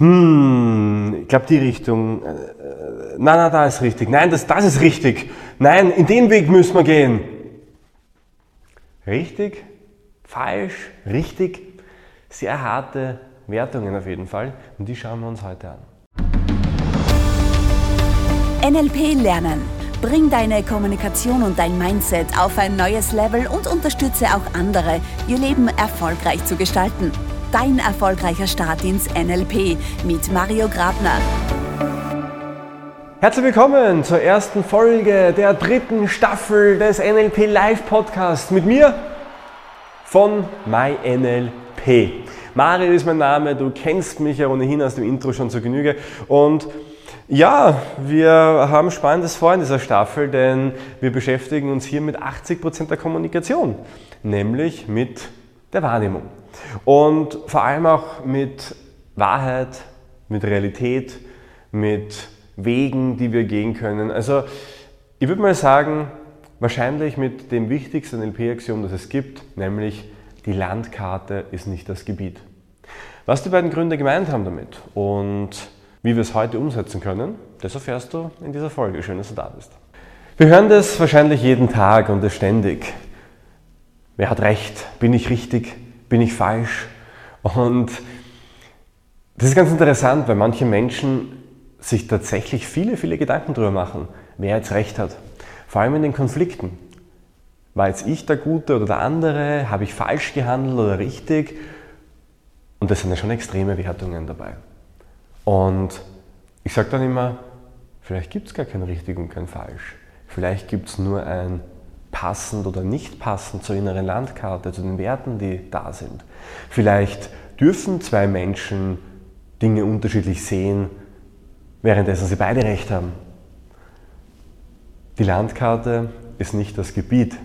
hm, ich glaube die Richtung, äh, nein, nein, da ist richtig, nein, das, das ist richtig, nein, in den Weg müssen wir gehen. Richtig, falsch, richtig, sehr harte Wertungen auf jeden Fall und die schauen wir uns heute an. NLP lernen. Bring deine Kommunikation und dein Mindset auf ein neues Level und unterstütze auch andere, ihr Leben erfolgreich zu gestalten. Dein erfolgreicher Start ins NLP mit Mario Grabner. Herzlich willkommen zur ersten Folge der dritten Staffel des NLP Live Podcasts mit mir von MyNLP. Mario ist mein Name, du kennst mich ja ohnehin aus dem Intro schon zur Genüge und ja, wir haben Spannendes vor in dieser Staffel, denn wir beschäftigen uns hier mit 80% der Kommunikation, nämlich mit der Wahrnehmung. Und vor allem auch mit Wahrheit, mit Realität, mit Wegen, die wir gehen können. Also ich würde mal sagen, wahrscheinlich mit dem wichtigsten NLP-Axiom, das es gibt, nämlich die Landkarte ist nicht das Gebiet. Was die beiden Gründe gemeint haben damit und wie wir es heute umsetzen können, das erfährst du in dieser Folge. Schön, dass du da bist. Wir hören das wahrscheinlich jeden Tag und das ständig. Wer hat recht? Bin ich richtig? Bin ich falsch? Und das ist ganz interessant, weil manche Menschen sich tatsächlich viele, viele Gedanken darüber machen, wer jetzt recht hat. Vor allem in den Konflikten. War jetzt ich der Gute oder der andere? Habe ich falsch gehandelt oder richtig? Und das sind ja schon extreme Wertungen dabei. Und ich sage dann immer, vielleicht gibt es gar kein richtig und kein falsch. Vielleicht gibt es nur ein passend oder nicht passend zur inneren Landkarte, zu den Werten, die da sind. Vielleicht dürfen zwei Menschen Dinge unterschiedlich sehen, währenddessen sie beide recht haben. Die Landkarte ist nicht das Gebiet,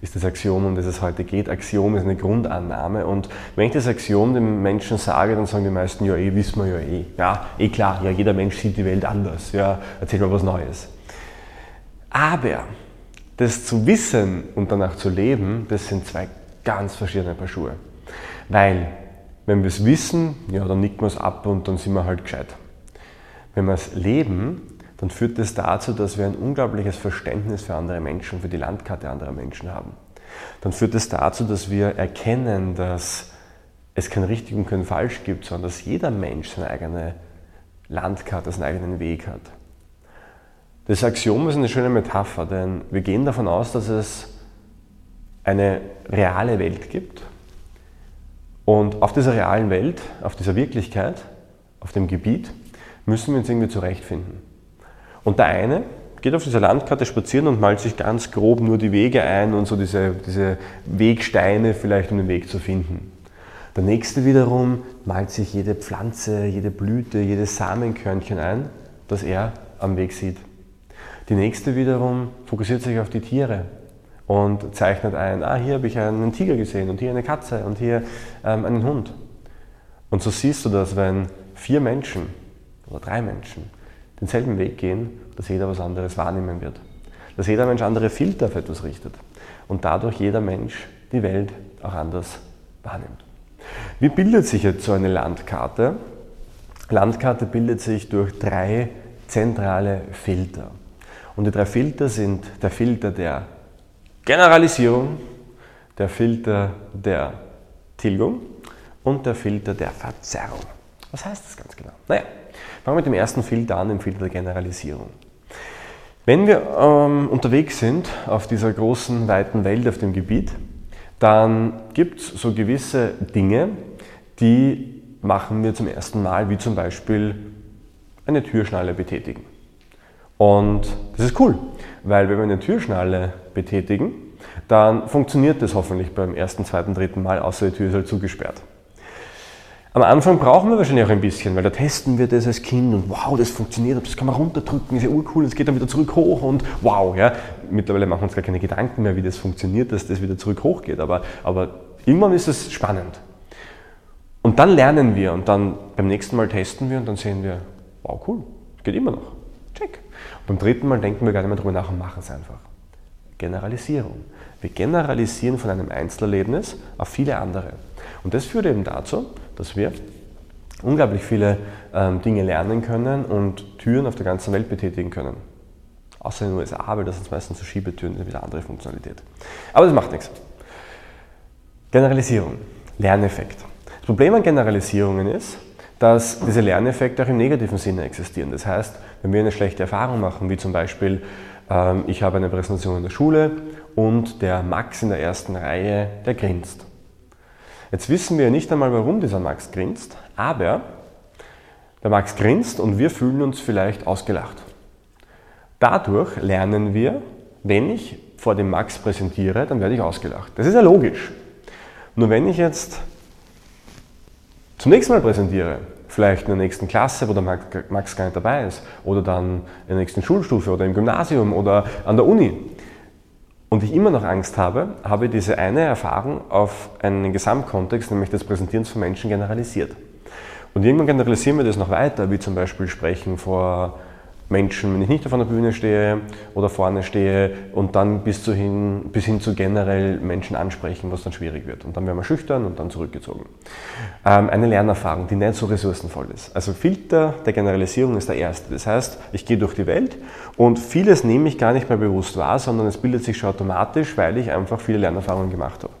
ist das Axiom, um das es heute geht. Axiom ist eine Grundannahme und wenn ich das Axiom den Menschen sage, dann sagen die meisten, ja eh, wissen wir ja eh. Ja, eh klar, ja jeder Mensch sieht die Welt anders, ja, erzähl mal was Neues. Aber das zu wissen und danach zu leben, das sind zwei ganz verschiedene Paar Schuhe. Weil, wenn wir es wissen, ja, dann nicken wir es ab und dann sind wir halt gescheit. Wenn wir es leben, dann führt das dazu, dass wir ein unglaubliches Verständnis für andere Menschen, für die Landkarte anderer Menschen haben. Dann führt es das dazu, dass wir erkennen, dass es kein richtig und kein falsch gibt, sondern dass jeder Mensch seine eigene Landkarte, seinen eigenen Weg hat. Das Axiom ist eine schöne Metapher, denn wir gehen davon aus, dass es eine reale Welt gibt. Und auf dieser realen Welt, auf dieser Wirklichkeit, auf dem Gebiet, müssen wir uns irgendwie zurechtfinden. Und der eine geht auf dieser Landkarte spazieren und malt sich ganz grob nur die Wege ein und so diese, diese Wegsteine vielleicht, um den Weg zu finden. Der nächste wiederum malt sich jede Pflanze, jede Blüte, jedes Samenkörnchen ein, das er am Weg sieht. Die nächste wiederum fokussiert sich auf die Tiere und zeichnet ein, ah, hier habe ich einen Tiger gesehen und hier eine Katze und hier ähm, einen Hund. Und so siehst du das, wenn vier Menschen oder drei Menschen denselben Weg gehen, dass jeder was anderes wahrnehmen wird. Dass jeder Mensch andere Filter auf etwas richtet und dadurch jeder Mensch die Welt auch anders wahrnimmt. Wie bildet sich jetzt so eine Landkarte? Landkarte bildet sich durch drei zentrale Filter. Und die drei Filter sind der Filter der Generalisierung, der Filter der Tilgung und der Filter der Verzerrung. Was heißt das ganz genau? Naja, Fangen wir mit dem ersten Filter an, dem Filter der Generalisierung. Wenn wir ähm, unterwegs sind auf dieser großen, weiten Welt, auf dem Gebiet, dann gibt es so gewisse Dinge, die machen wir zum ersten Mal, wie zum Beispiel eine Türschnalle betätigen. Und das ist cool, weil wenn wir eine Türschnalle betätigen, dann funktioniert das hoffentlich beim ersten, zweiten, dritten Mal, außer die Tür ist halt zugesperrt. Am Anfang brauchen wir wahrscheinlich auch ein bisschen, weil da testen wir das als Kind und wow, das funktioniert, das kann man runterdrücken, ist ja urcool, es geht dann wieder zurück hoch und wow, ja. Mittlerweile machen wir uns gar keine Gedanken mehr, wie das funktioniert, dass das wieder zurück hoch geht, aber, aber irgendwann ist es spannend. Und dann lernen wir und dann beim nächsten Mal testen wir und dann sehen wir, wow, cool, geht immer noch. Beim dritten Mal denken wir gar nicht mehr drüber nach und machen es einfach. Generalisierung. Wir generalisieren von einem Einzelerlebnis auf viele andere. Und das führt eben dazu, dass wir unglaublich viele ähm, Dinge lernen können und Türen auf der ganzen Welt betätigen können. Außer in den USA, weil das sind meistens so Schiebetüren, das wieder andere Funktionalität. Aber das macht nichts. Generalisierung, Lerneffekt. Das Problem an Generalisierungen ist, dass diese Lerneffekte auch im negativen Sinne existieren. Das heißt, wenn wir eine schlechte Erfahrung machen, wie zum Beispiel, ähm, ich habe eine Präsentation in der Schule und der Max in der ersten Reihe, der grinst. Jetzt wissen wir nicht einmal, warum dieser Max grinst, aber der Max grinst und wir fühlen uns vielleicht ausgelacht. Dadurch lernen wir, wenn ich vor dem Max präsentiere, dann werde ich ausgelacht. Das ist ja logisch. Nur wenn ich jetzt zum nächsten Mal präsentiere, vielleicht in der nächsten Klasse, wo der Max gar nicht dabei ist, oder dann in der nächsten Schulstufe oder im Gymnasium oder an der Uni, und ich immer noch Angst habe, habe ich diese eine Erfahrung auf einen Gesamtkontext, nämlich das Präsentieren von Menschen, generalisiert. Und irgendwann generalisieren wir das noch weiter, wie zum Beispiel Sprechen vor Menschen, wenn ich nicht auf einer Bühne stehe oder vorne stehe und dann bis, hin, bis hin zu generell Menschen ansprechen, was dann schwierig wird. Und dann werden wir schüchtern und dann zurückgezogen. Ähm, eine Lernerfahrung, die nicht so ressourcenvoll ist. Also Filter der Generalisierung ist der erste. Das heißt, ich gehe durch die Welt und vieles nehme ich gar nicht mehr bewusst wahr, sondern es bildet sich schon automatisch, weil ich einfach viele Lernerfahrungen gemacht habe.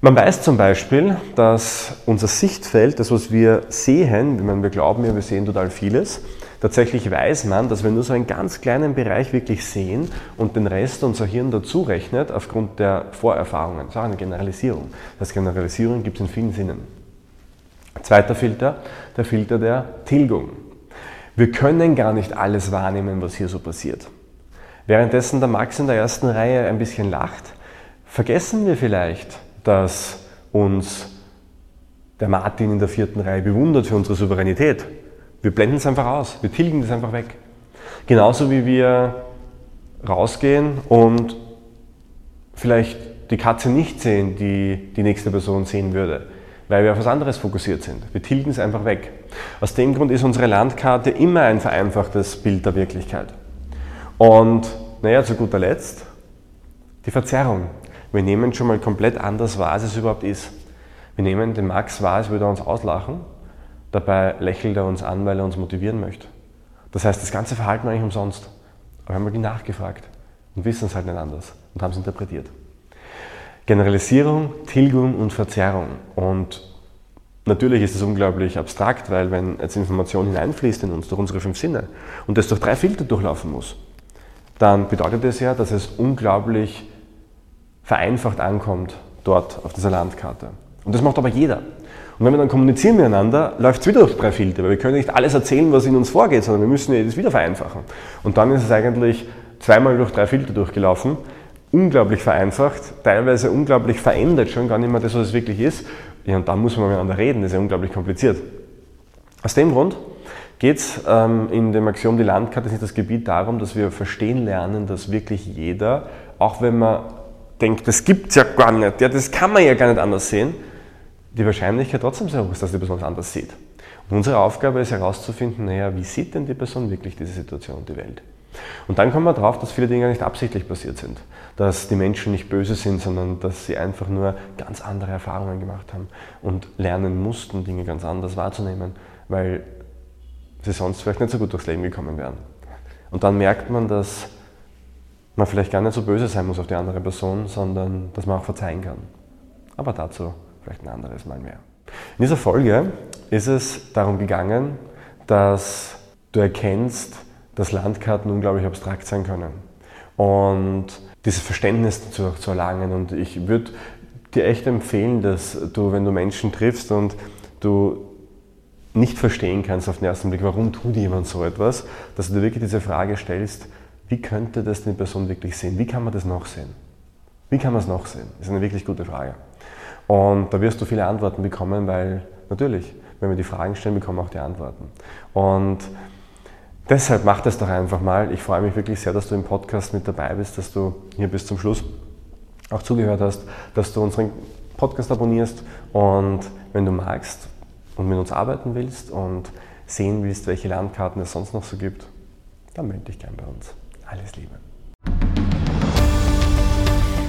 Man weiß zum Beispiel, dass unser Sichtfeld, das was wir sehen, wenn wir glauben, wir sehen total vieles, Tatsächlich weiß man, dass wir nur so einen ganz kleinen Bereich wirklich sehen und den Rest unser Hirn dazu rechnet aufgrund der Vorerfahrungen. Das ist auch eine Generalisierung. Das Generalisierung gibt es in vielen Sinnen. Zweiter Filter, der Filter der Tilgung. Wir können gar nicht alles wahrnehmen, was hier so passiert. Währenddessen der Max in der ersten Reihe ein bisschen lacht, vergessen wir vielleicht, dass uns der Martin in der vierten Reihe bewundert für unsere Souveränität wir blenden es einfach aus, wir tilgen das einfach weg. Genauso wie wir rausgehen und vielleicht die Katze nicht sehen, die die nächste Person sehen würde, weil wir auf was anderes fokussiert sind. Wir tilgen es einfach weg. Aus dem Grund ist unsere Landkarte immer ein vereinfachtes Bild der Wirklichkeit. Und naja, zu guter Letzt die Verzerrung. Wir nehmen schon mal komplett anders wahr, als es überhaupt ist. Wir nehmen den Max wahr, als würde er uns auslachen Dabei lächelt er uns an, weil er uns motivieren möchte. Das heißt, das ganze Verhalten war eigentlich umsonst. Aber haben wir die nachgefragt und wissen es halt nicht anders und haben es interpretiert. Generalisierung, Tilgung und Verzerrung. Und natürlich ist es unglaublich abstrakt, weil wenn jetzt Information hineinfließt in uns durch unsere fünf Sinne und das durch drei Filter durchlaufen muss, dann bedeutet das ja, dass es unglaublich vereinfacht ankommt dort auf dieser Landkarte. Und das macht aber jeder. Und wenn wir dann kommunizieren miteinander, läuft es wieder durch drei Filter, weil wir können nicht alles erzählen, was in uns vorgeht, sondern wir müssen das wieder vereinfachen. Und dann ist es eigentlich zweimal durch drei Filter durchgelaufen, unglaublich vereinfacht, teilweise unglaublich verändert, schon gar nicht mehr das, was es wirklich ist. Ja, und dann muss man miteinander reden, das ist ja unglaublich kompliziert. Aus dem Grund geht es ähm, in dem Axiom Die Landkarte ist nicht das Gebiet darum, dass wir verstehen lernen, dass wirklich jeder, auch wenn man denkt, das gibt es ja gar nicht, ja, das kann man ja gar nicht anders sehen, die Wahrscheinlichkeit trotzdem sehr hoch ist, dass die Person es anders sieht. Und unsere Aufgabe ist herauszufinden, naja, wie sieht denn die Person wirklich diese Situation und die Welt? Und dann kommen wir darauf, dass viele Dinge nicht absichtlich passiert sind. Dass die Menschen nicht böse sind, sondern dass sie einfach nur ganz andere Erfahrungen gemacht haben und lernen mussten, Dinge ganz anders wahrzunehmen, weil sie sonst vielleicht nicht so gut durchs Leben gekommen wären. Und dann merkt man, dass man vielleicht gar nicht so böse sein muss auf die andere Person, sondern dass man auch verzeihen kann. Aber dazu vielleicht ein anderes Mal mehr. In dieser Folge ist es darum gegangen, dass du erkennst, dass Landkarten unglaublich abstrakt sein können und dieses Verständnis dazu zu erlangen. Und ich würde dir echt empfehlen, dass du, wenn du Menschen triffst und du nicht verstehen kannst auf den ersten Blick, warum tut jemand so etwas, dass du dir wirklich diese Frage stellst, wie könnte das die Person wirklich sehen? Wie kann man das noch sehen? Wie kann man es noch sehen? Das ist eine wirklich gute Frage. Und da wirst du viele Antworten bekommen, weil natürlich, wenn wir die Fragen stellen, bekommen wir auch die Antworten. Und deshalb mach das doch einfach mal. Ich freue mich wirklich sehr, dass du im Podcast mit dabei bist, dass du hier bis zum Schluss auch zugehört hast, dass du unseren Podcast abonnierst und wenn du magst und mit uns arbeiten willst und sehen willst, welche Landkarten es sonst noch so gibt, dann melde dich gern bei uns. Alles Liebe.